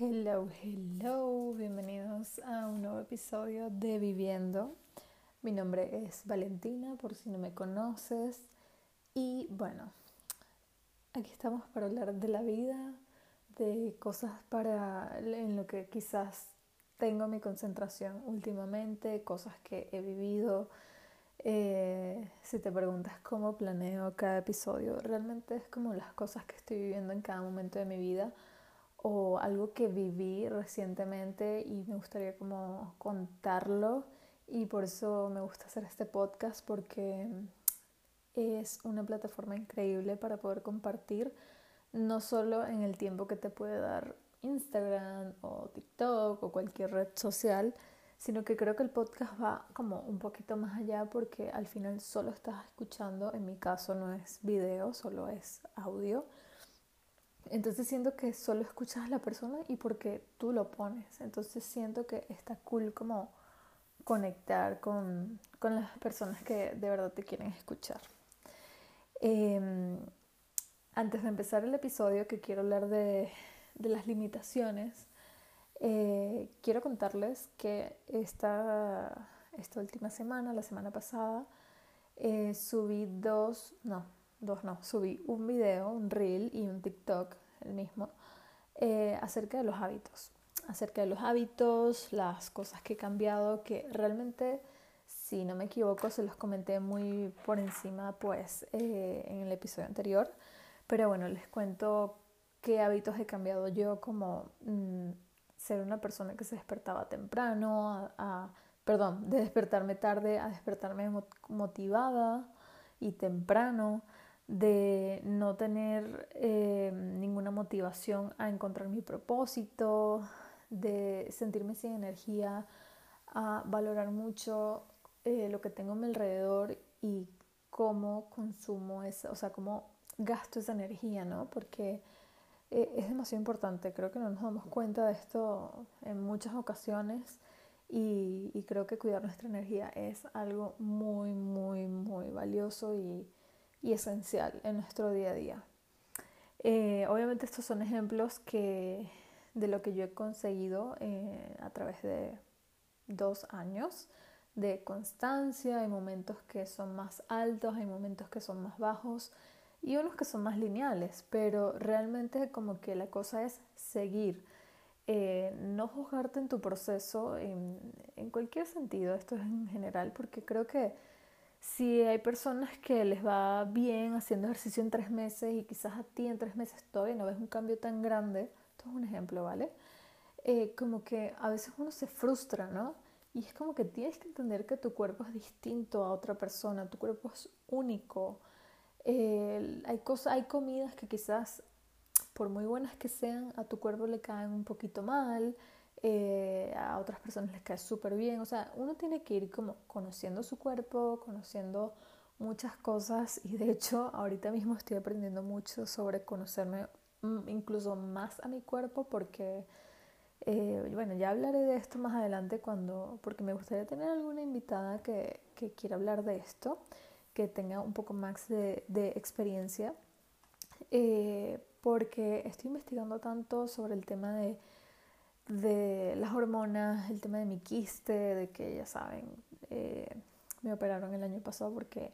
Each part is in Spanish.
Hello, hello, bienvenidos a un nuevo episodio de Viviendo. Mi nombre es Valentina, por si no me conoces. Y bueno, aquí estamos para hablar de la vida, de cosas para en lo que quizás tengo mi concentración últimamente, cosas que he vivido. Eh, si te preguntas cómo planeo cada episodio, realmente es como las cosas que estoy viviendo en cada momento de mi vida o algo que viví recientemente y me gustaría como contarlo. Y por eso me gusta hacer este podcast porque es una plataforma increíble para poder compartir no solo en el tiempo que te puede dar Instagram o TikTok o cualquier red social, sino que creo que el podcast va como un poquito más allá porque al final solo estás escuchando, en mi caso no es video, solo es audio entonces siento que solo escuchas a la persona y porque tú lo pones. Entonces siento que está cool como conectar con, las personas que de verdad te quieren escuchar. Em, antes de empezar el episodio que quiero hablar de, las limitaciones, eh, quiero contarles que esta, esta última semana, la semana pasada, eh, subí dos, no, dos no, subí un video, un reel y un TikTok, el mismo, eh, acerca de los hábitos, acerca de los hábitos, las cosas que he cambiado, que realmente, si no me equivoco, se los comenté muy por encima, pues, eh, en el episodio anterior, pero bueno, les cuento qué hábitos he cambiado yo, como mm, ser una persona que se despertaba temprano, a, perdón, de despertarme tarde a despertarme motivada y temprano, de no tener eh, ninguna motivación a encontrar mi propósito, de sentirme sin energía, a valorar mucho eh, lo que tengo a mi alrededor y cómo consumo esa, o sea, cómo gasto esa energía, ¿no? Porque eh, es demasiado importante, creo que no nos damos cuenta de esto en muchas ocasiones y, y creo que cuidar nuestra energía es algo muy, muy, muy valioso y y esencial en nuestro día a día. Eh, obviamente estos son ejemplos que, de lo que yo he conseguido eh, a través de dos años de constancia, hay momentos que son más altos, hay momentos que son más bajos y unos que son más lineales, pero realmente como que la cosa es seguir, eh, no juzgarte en tu proceso en, en cualquier sentido, esto es en general, porque creo que si hay personas que les va bien haciendo ejercicio en tres meses y quizás a ti en tres meses todavía no ves un cambio tan grande, esto es un ejemplo, ¿vale? Eh, como que a veces uno se frustra, ¿no? Y es como que tienes que entender que tu cuerpo es distinto a otra persona, tu cuerpo es único. hay, cosas, hay comidas que quizás, por muy buenas que sean, a tu cuerpo le caen un poquito mal. Eh, a otras personas les cae súper bien. O sea, uno tiene que ir como conociendo su cuerpo, conociendo muchas cosas y de hecho ahorita mismo estoy aprendiendo mucho sobre conocerme mm, incluso más a mi cuerpo porque, eh, bueno, ya hablaré de esto más adelante cuando, porque me gustaría tener alguna invitada que, que quiera hablar de esto, que tenga un poco más de, de experiencia, eh, porque estoy investigando tanto sobre el tema de de las hormonas, el tema de mi quiste, de que ya saben, eh, me operaron el año pasado porque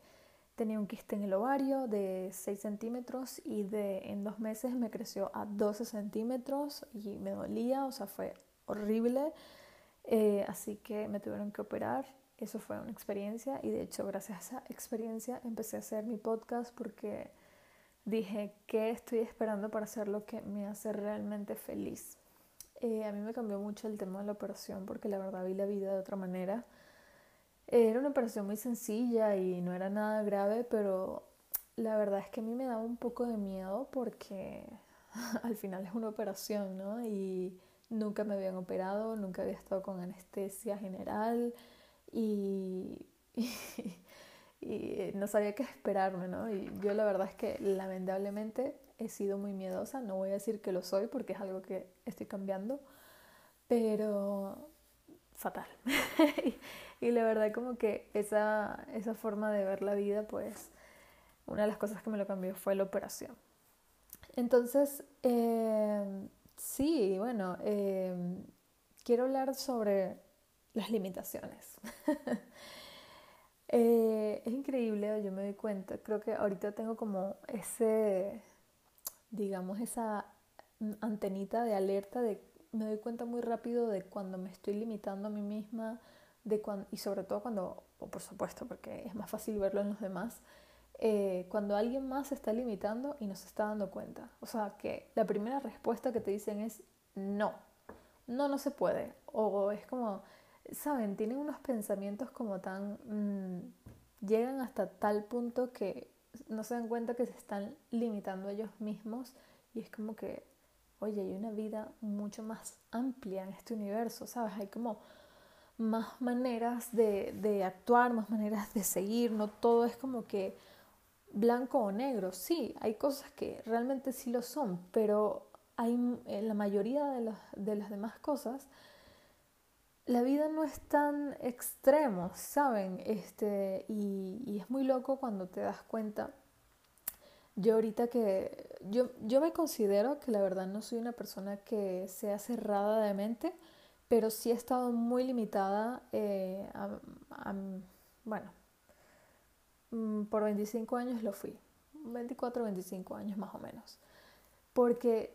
tenía un quiste en el ovario de 6 centímetros y de, en dos meses me creció a 12 centímetros y me dolía, o sea, fue horrible. Eh, así que me tuvieron que operar. Eso fue una experiencia y de hecho gracias a esa experiencia empecé a hacer mi podcast porque dije que estoy esperando para hacer lo que me hace realmente feliz. Eh, a mí me cambió mucho el tema de la operación porque la verdad vi la vida de otra manera. era una operación muy sencilla y no era nada grave, pero la verdad es que a mí me daba un poco de miedo porque al final es una operación, ¿no? Y nunca me habían operado, nunca había estado con anestesia general y, y no sabía qué esperarme, ¿no? Y yo la verdad es que lamentablemente he sido muy miedosa, no voy a decir que lo soy porque es algo que estoy cambiando, pero fatal. y la verdad como que esa, esa forma de ver la vida, pues una de las cosas que me lo cambió fue la operación. Entonces, eh, sí, bueno, em, quiero hablar sobre las limitaciones. Eh, es increíble, yo me doy cuenta, creo que ahorita tengo como ese, digamos, esa antenita de alerta de me doy cuenta muy rápido de cuando me estoy limitando a mí misma de cuando, y sobre todo cuando, o por supuesto, porque es más fácil verlo en los demás, eh, cuando alguien más se está limitando y no se está dando cuenta. O sea, que la primera respuesta que te dicen es no, no, no se puede. O es como, ¿saben? Tienen unos pensamientos como tan... Mm, llegan hasta tal punto que no se dan cuenta que se están limitando ellos mismos y es como que, oye, hay una vida mucho más amplia en este universo, ¿sabes? Hay como más maneras de, de actuar, más maneras de seguir, no todo es como que blanco o negro. Sí, hay cosas que realmente sí lo son, pero hay, en la mayoría de, de las demás cosas, la vida no es tan extremo, ¿saben? Este, y, es muy loco cuando te das cuenta. Yo ahorita que, yo, yo me considero que la verdad no soy una persona que sea cerrada de mente, pero sí he estado muy limitada eh, a, bueno, mm, por 25 años lo fui, 24, 25 años más o menos, porque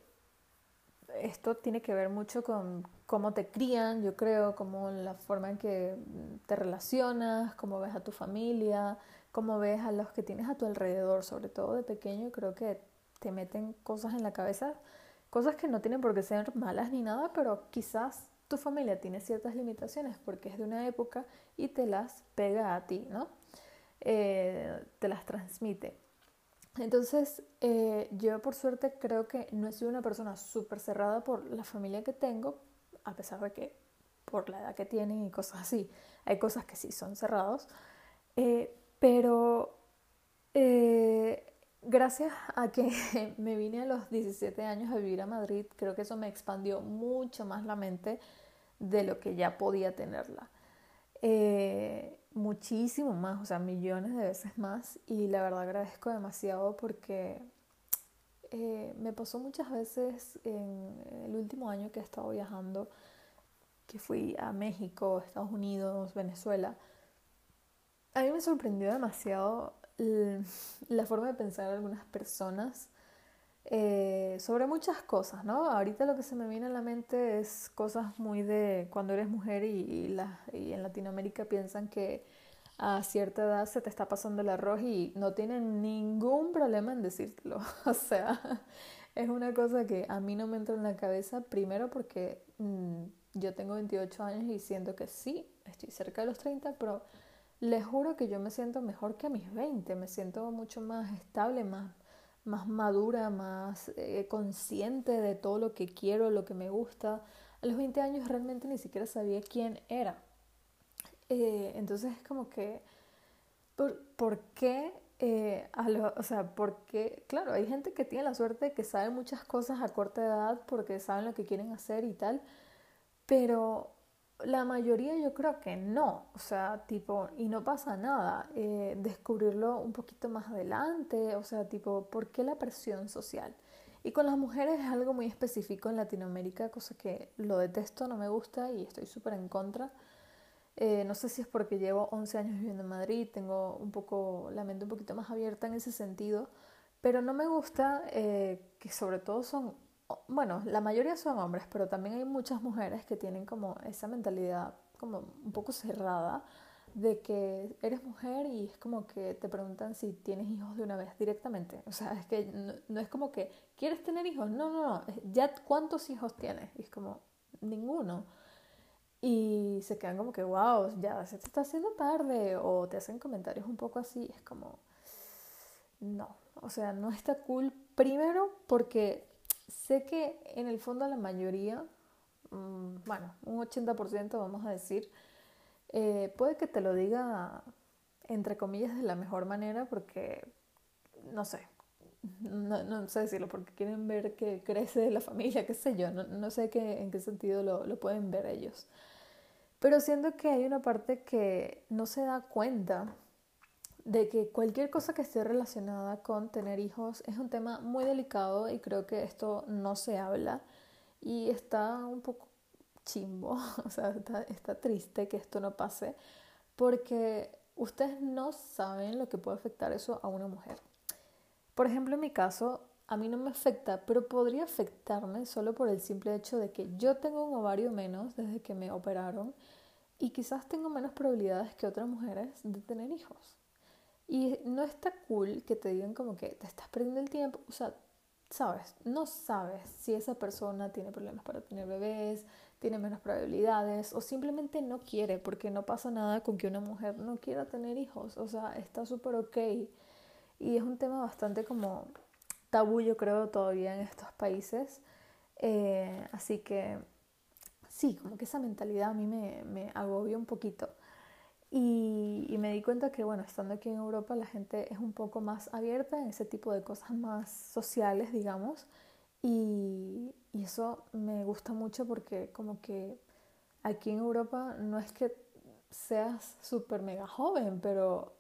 esto tiene que ver mucho con cómo te crían, yo creo, como la forma en que te relacionas, cómo ves a tu familia, cómo ves a los que tienes a tu alrededor, sobre todo de pequeño, creo que te meten cosas en la cabeza, cosas que no tienen por qué ser malas ni nada, pero quizás tu familia tiene ciertas limitaciones porque es de una época y te las pega a ti, ¿no? Eh, te las transmite. Entonces, eh, yo por suerte creo que no he sido una persona súper cerrada por la familia que tengo, a pesar de que por la edad que tienen y cosas así, hay cosas que sí son cerrados, eh, pero eh, gracias a que me vine a los 17 años a vivir a Madrid, creo que eso me expandió mucho más la mente de lo que ya podía tenerla muchísimo más, o sea, millones de veces más y la verdad agradezco demasiado porque eh, me pasó muchas veces en el último año que he estado viajando, que fui a México, Estados Unidos, Venezuela. A mí me sorprendió demasiado la forma de pensar de algunas personas eh, sobre muchas cosas, ¿no? Ahorita lo que se me viene a la mente es cosas muy de cuando eres mujer y, y, en Latinoamérica piensan que a cierta edad se te está pasando el arroz y no tienen ningún problema en decírtelo. o sea, es una cosa que a mí no me entra en la cabeza, primero porque mm, yo tengo 28 años y siento que sí, estoy cerca de los 30, pero les juro que yo me siento mejor que a mis 20, me siento mucho más estable, más más madura, más eh, consciente de todo lo que quiero, lo que me gusta. A los 20 años realmente ni siquiera sabía quién era. Eh, entonces es como que, ¿por, qué? Eh, o sea, porque, claro, hay gente que tiene la suerte de que sabe muchas cosas a corta edad porque saben lo que quieren hacer y tal, pero la mayoría yo creo que no, o sea, tipo, y no pasa nada, eh, descubrirlo un poquito más adelante, o sea, tipo, ¿por qué la presión social? Y con las mujeres es algo muy específico en Latinoamérica, cosa que lo detesto, no me gusta y estoy súper en contra. Eh, no sé si es porque llevo 11 años viviendo en Madrid, tengo un poco la mente un poquito más abierta en ese sentido, pero no me gusta eh, que sobre todo son bueno, la mayoría son hombres, pero también hay muchas mujeres que tienen como esa mentalidad como un poco cerrada de que eres mujer y es como que te preguntan si tienes hijos de una vez directamente. O sea, es que no, es como que quieres tener hijos, no, no, no, ya cuántos hijos tienes es como ninguno. Y se quedan como que, wow, ya se te está haciendo tarde o te hacen comentarios un poco así, es como, no, o sea, no está cool. Primero porque Sé que en el fondo la mayoría, mm, bueno, un 80% vamos a decir, eh, puede que te lo diga entre comillas de la mejor manera porque, no sé, no, sé decirlo, porque quieren ver que crece la familia, qué sé yo, no, sé qué, en qué sentido lo, lo pueden ver ellos. Pero siento que hay una parte que no se da cuenta de que cualquier cosa que esté relacionada con tener hijos es un tema muy delicado y creo que esto no se habla Y está un poco chimbo, o sea, está, triste que esto no pase, porque ustedes no saben lo que puede afectar eso a una mujer. Por ejemplo, en mi caso, a mí no me afecta, pero podría afectarme solo por el simple hecho de que yo tengo un ovario menos desde que me operaron y quizás tengo menos probabilidades que otras mujeres de tener hijos. Y no está cool que te digan como que te estás perdiendo el tiempo, o sea, sabes, no sabes si esa persona tiene problemas para tener bebés, tiene menos probabilidades o simplemente no quiere, porque no pasa nada con que una mujer no quiera tener hijos, o sea, está súper ok. Y es un tema bastante como tabú, yo creo, todavía en estos países. Eh, así que sí, como que esa mentalidad a mí me, me agobia un poquito. Y, y, me di cuenta que, bueno, estando aquí en Europa, la gente es un poco más abierta en ese tipo de cosas más sociales, digamos. Y, y eso me gusta mucho porque como que aquí en Europa no es que seas súper mega joven, pero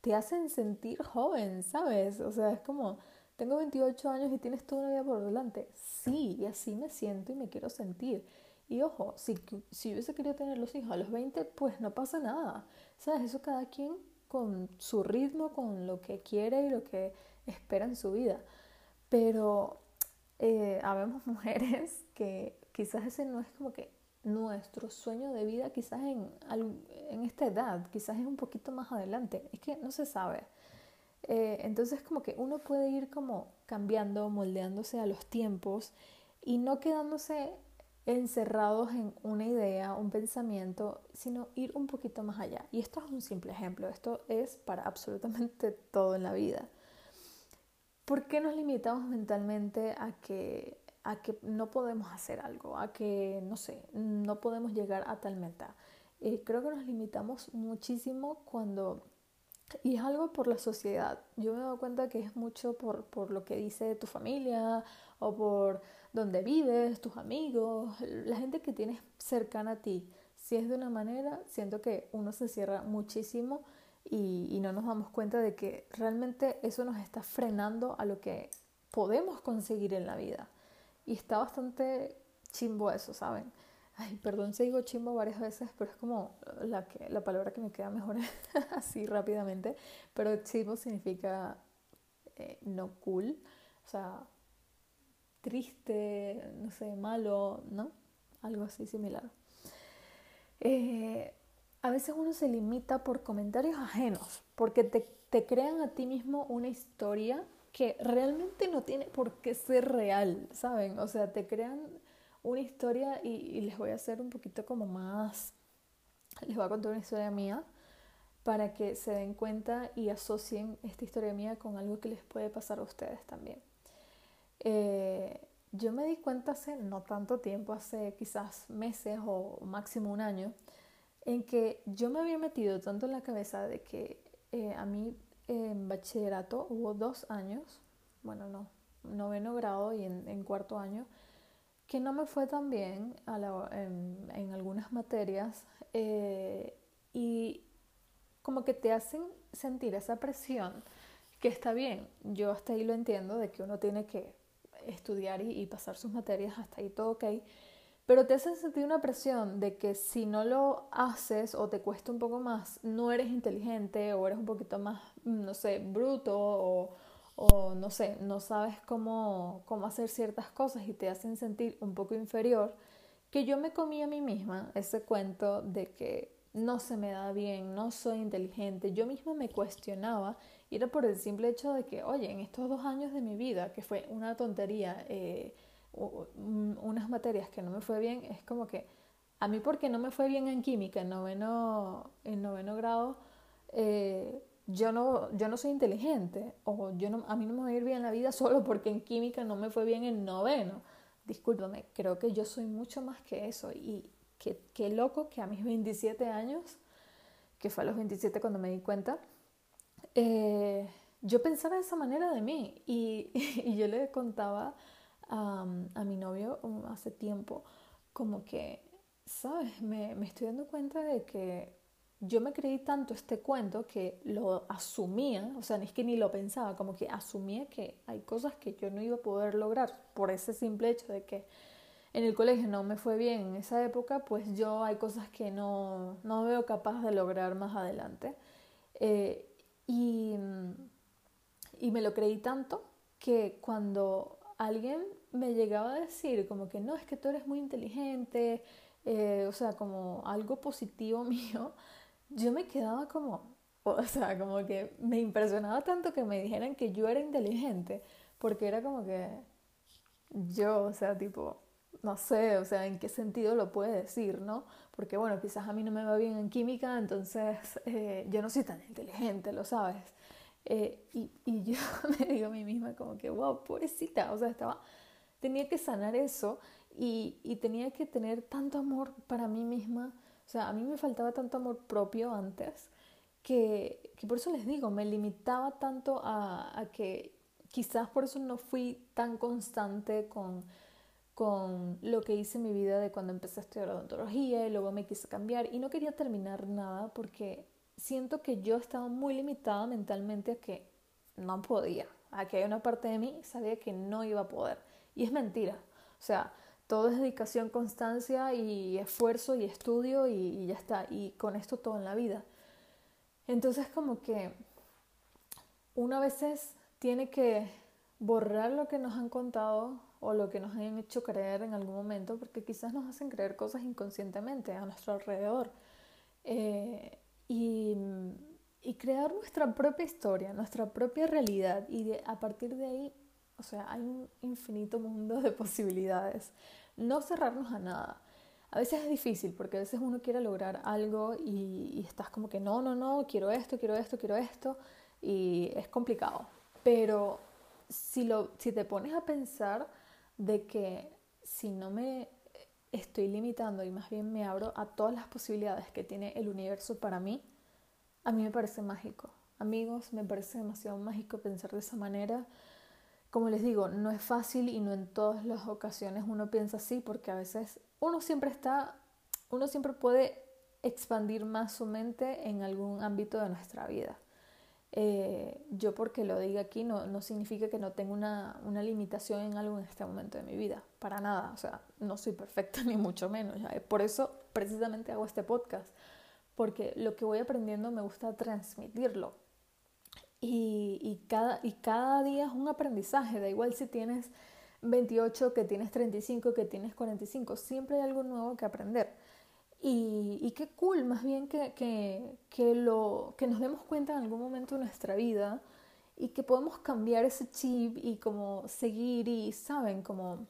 te hacen sentir joven, ¿sabes? O sea, es como, tengo 28 años y tienes toda una vida por delante. Sí, y así me siento y me quiero sentir. Y ojo, si, si hubiese querido tener los hijos a los 20, pues no pasa nada. ¿Sabes? Eso cada quien con su ritmo, con lo que quiere y lo que espera en su vida. Pero eh, habemos mujeres que quizás ese no es como que nuestro sueño de vida, quizás en, en esta edad, quizás es un poquito más adelante. Es que no se sabe. Eh, entonces como que uno puede ir como cambiando, moldeándose a los tiempos y no quedándose encerrados en una idea, un pensamiento, sino ir un poquito más allá. Y esto es un simple ejemplo, esto es para absolutamente todo en la vida. ¿Por qué nos limitamos mentalmente a que, a que no podemos hacer algo, a que, no sé, no podemos llegar a tal meta? Eh, creo que nos limitamos muchísimo cuando y es algo por la sociedad. Yo me dado cuenta que es mucho por, por lo que dice tu familia o por donde vives, tus amigos, la gente que tienes cercana a ti. Si es de una manera, siento que uno se cierra muchísimo y, y no nos damos cuenta de que realmente eso nos está frenando a lo que podemos conseguir en la vida. Y está bastante chimbo eso, ¿saben? Ay, perdón si digo chimbo varias veces, pero es como la, que, la palabra que me queda mejor así rápidamente. Pero chimbo significa eh, no cool, o sea, triste, no sé, malo, ¿no? Algo así similar. Eh, a veces uno se limita por comentarios ajenos, porque te, crean a ti mismo una historia que realmente no tiene por qué ser real, ¿saben? O sea, te crean una historia y, y, les voy a hacer un poquito como más, les voy a contar una historia mía para que se den cuenta y asocien esta historia mía con algo que les puede pasar a ustedes también. Eh, yo me di cuenta hace no tanto tiempo, hace quizás meses o máximo un año, en que yo me había metido tanto en la cabeza de que eh, a mí en bachillerato hubo dos años, bueno, no, noveno grado y en, cuarto año, que no me fue tan bien en, algunas materias eh, y como que te hacen sentir esa presión que está bien, yo hasta ahí lo entiendo de que uno tiene que estudiar y, pasar sus materias, hasta ahí todo ok. Pero te hace sentir una presión de que si no lo haces o te cuesta un poco más, no eres inteligente o eres un poquito más, no sé, bruto o, o no sé, no sabes cómo, cómo hacer ciertas cosas y te hacen sentir un poco inferior, que yo me comí a mí misma ese cuento de que no se me da bien, no soy inteligente. Yo misma me cuestionaba y era por el simple hecho de que, oye, en estos dos años de mi vida, que fue una tontería, eh, unas materias que no me fue bien, es como que a mí porque no me fue bien en química en noveno, en noveno grado, eh, yo, no, yo no soy inteligente o yo no, a mí no me va a ir bien en la vida solo porque en química no me fue bien en noveno. Discúlpame, creo que yo soy mucho más que eso y qué, qué loco que a mis 27 años, que fue a los 27 cuando me di cuenta, eh, yo pensaba de esa manera de mí y, yo le contaba a, a, mi novio um, hace tiempo como que, ¿sabes? Me, me estoy dando cuenta de que yo me creí tanto este cuento que lo asumía, o sea, ni es que ni lo pensaba, como que asumía que hay cosas que yo no iba a poder lograr por ese simple hecho de que en el colegio no me fue bien en esa época, pues yo hay cosas que no, no veo capaz de lograr más adelante. Eh, y, y me lo creí tanto que cuando alguien me llegaba a decir como que no, es que tú eres muy inteligente, eh, o sea, como algo positivo mío, yo me quedaba como, o sea, como que me impresionaba tanto que me dijeran que yo era inteligente, porque era como que yo, o sea, tipo, no sé, o sea, en qué sentido lo puede decir, ¿no? Porque bueno, quizás a mí no me va bien en química, entonces eh, yo no soy tan inteligente, lo sabes. Eh, y, y, yo me digo a mí misma como que, wow, pobrecita, o sea, estaba, tenía que sanar eso y, y tenía que tener tanto amor para mí misma, o sea, a mí me faltaba tanto amor propio antes, que, que por eso les digo, me limitaba tanto a, a que quizás por eso no fui tan constante con con lo que hice en mi vida de cuando empecé a estudiar odontología y luego me quise cambiar. Y no quería terminar nada porque siento que yo estaba muy limitada mentalmente a que no podía, a que hay una parte de mí sabía que no iba a poder. Y es mentira, o sea, todo es dedicación, constancia y esfuerzo y estudio y, y ya está, y con esto todo en la vida. Entonces como que una veces tiene que borrar lo que nos han contado o lo que nos han hecho creer en algún momento, porque quizás nos hacen creer cosas inconscientemente a nuestro alrededor. Eh, y, y, crear nuestra propia historia, nuestra propia realidad. Y a partir de ahí, o sea, hay un infinito mundo de posibilidades. No cerrarnos a nada. A veces es difícil porque a veces uno quiere lograr algo y, y estás como que no, no, no, quiero esto, quiero esto, quiero esto. Y es complicado. Pero si, lo, si te pones a pensar, de que si no me estoy limitando y más bien me abro a todas las posibilidades que tiene el universo para mí, a mí me parece mágico. Amigos, me parece demasiado mágico pensar de esa manera. Como les digo, no es fácil y no en todas las ocasiones uno piensa así porque a veces uno siempre está, uno siempre puede expandir más su mente en algún ámbito de nuestra vida. Eh, yo porque lo diga aquí no, no significa que no tenga una, una, limitación en algo en este momento de mi vida, para nada, o sea, no soy perfecta ni mucho menos, por eso precisamente hago este podcast, porque lo que voy aprendiendo me gusta transmitirlo y, y, cada, y cada día es un aprendizaje, da igual si tienes 28, que tienes 35, que tienes 45, siempre hay algo nuevo que aprender. Y, qué cool, más bien que, que, que, lo, que nos demos cuenta en algún momento de nuestra vida y que podemos cambiar ese chip y como seguir y, ¿saben? Como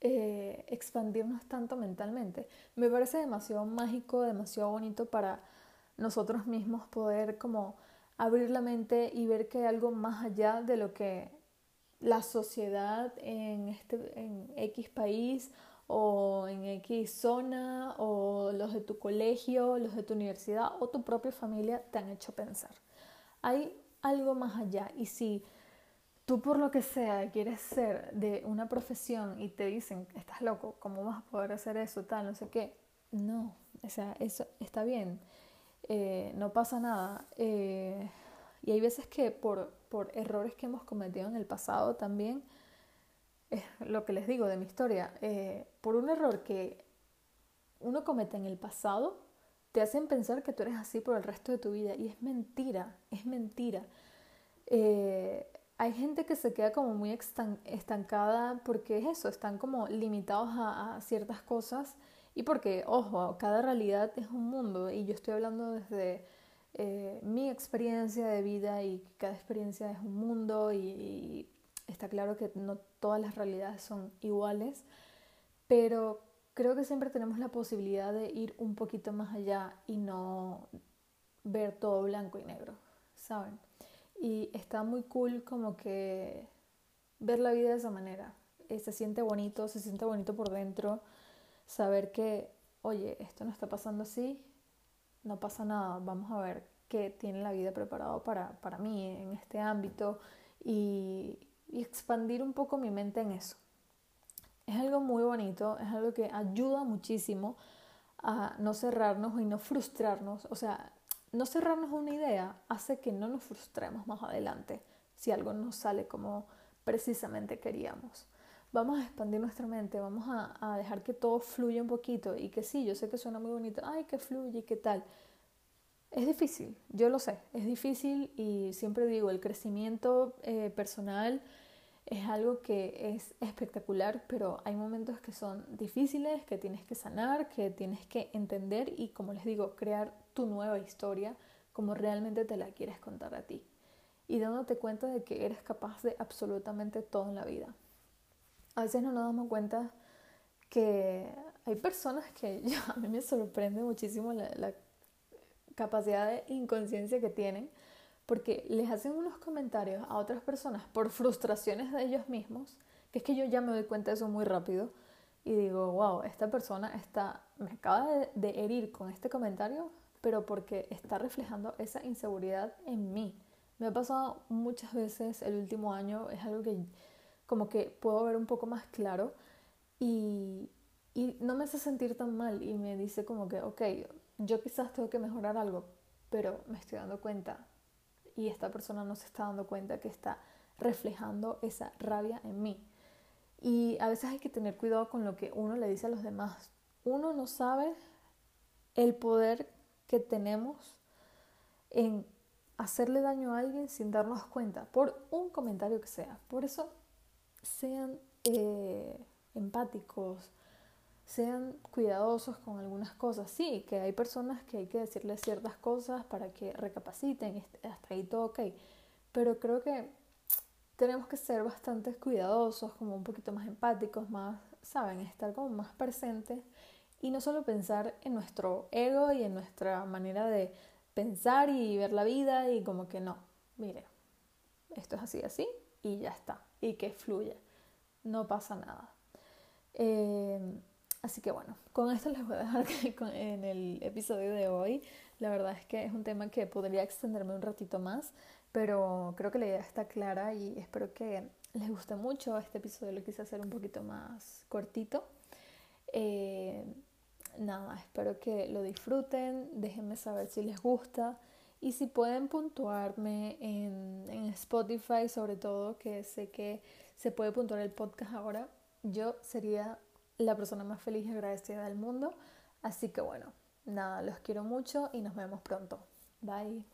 eh, expandirnos tanto mentalmente. Me parece demasiado mágico, demasiado bonito para nosotros mismos poder como abrir la mente y ver que hay algo más allá de lo que la sociedad en, este, en X país o en X zona o los de tu colegio, los de tu universidad o tu propia familia te han hecho pensar. Hay algo más allá y si tú por lo que sea quieres ser de una profesión y te dicen, estás loco, ¿cómo vas a poder hacer eso, tal, no sé qué? No, o sea, eso está bien, eh, no pasa nada. Eh, y hay veces que por, por errores que hemos cometido en el pasado también, es lo que les digo de mi historia, eh, por un error que uno comete en el pasado, te hacen pensar que tú eres así por el resto de tu vida. Y es mentira, es mentira. Eh, hay gente que se queda como muy estancada porque es eso, están como limitados a, ciertas cosas y porque, ojo, cada realidad es un mundo y yo estoy hablando desde eh, mi experiencia de vida y cada experiencia es un mundo y está claro que no todas las realidades son iguales, pero creo que siempre tenemos la posibilidad de ir un poquito más allá y no ver todo blanco y negro, ¿saben? Y está muy cool como que ver la vida de esa manera. Eh, se siente bonito, se siente bonito por dentro, saber que, oye, esto no está pasando así, no pasa nada, vamos a ver qué tiene la vida preparado para, para mí en este ámbito y, y expandir un poco mi mente en eso. Es algo muy bonito, es algo que ayuda muchísimo a no cerrarnos y no frustrarnos. O sea, no cerrarnos a una idea hace que no nos frustremos más adelante si algo no sale como precisamente queríamos. vamos a expandir nuestra mente, vamos a, dejar que todo fluya un poquito y que sí, yo sé que suena muy bonito, ay, que fluye, ¿qué tal? Es difícil, yo lo sé, es difícil y siempre digo, el crecimiento eh, personal es algo que es espectacular, pero hay momentos que son difíciles, que tienes que sanar, que tienes que entender y, como les digo, crear tu nueva historia como realmente te la quieres contar a ti. Y dándote cuenta de que eres capaz de absolutamente todo en la vida. A veces no nos damos cuenta que hay personas que a mí me sorprende muchísimo la, capacidad de inconsciencia que tienen porque les hacen unos comentarios a otras personas por frustraciones de ellos mismos, que es que yo ya me doy cuenta de eso muy rápido y digo, wow, esta persona está, me acaba de, de herir con este comentario, pero porque está reflejando esa inseguridad en mí. Me ha pasado muchas veces el último año, es algo que como que puedo ver un poco más claro y, y no me hace sentir tan mal y me dice como que, ok, yo quizás tengo que mejorar algo, pero me estoy dando cuenta y esta persona no se está dando cuenta que está reflejando esa rabia en mí. Y a veces hay que tener cuidado con lo que uno le dice a los demás. Uno no sabe el poder que tenemos en hacerle daño a alguien sin darnos cuenta, por un comentario que sea. Por eso sean eh, empáticos, sean cuidadosos con algunas cosas. Sí, que hay personas que hay que decirles ciertas cosas para que recapaciten, hasta ahí todo ok. Pero creo que tenemos que ser bastante cuidadosos, como un poquito más empáticos, más, saben, estar como más presentes y no solo pensar en nuestro ego y en nuestra manera de pensar y ver la vida y como que no, mire, esto es así, así y ya está, y que fluya, no pasa nada. Eh, Así que bueno, con esto les voy a dejar en el episodio de hoy. La verdad es que es un tema que podría extenderme un ratito más, pero creo que la idea está clara y espero que les guste mucho. Este episodio lo quise hacer un poquito más cortito. Eh, nada, espero que lo disfruten, déjenme saber si les gusta y si pueden puntuarme en, en Spotify sobre todo, que sé que se puede puntuar el podcast ahora, yo sería la persona más feliz y agradecida del mundo. Así que bueno, nada, los quiero mucho y nos vemos pronto. Bye.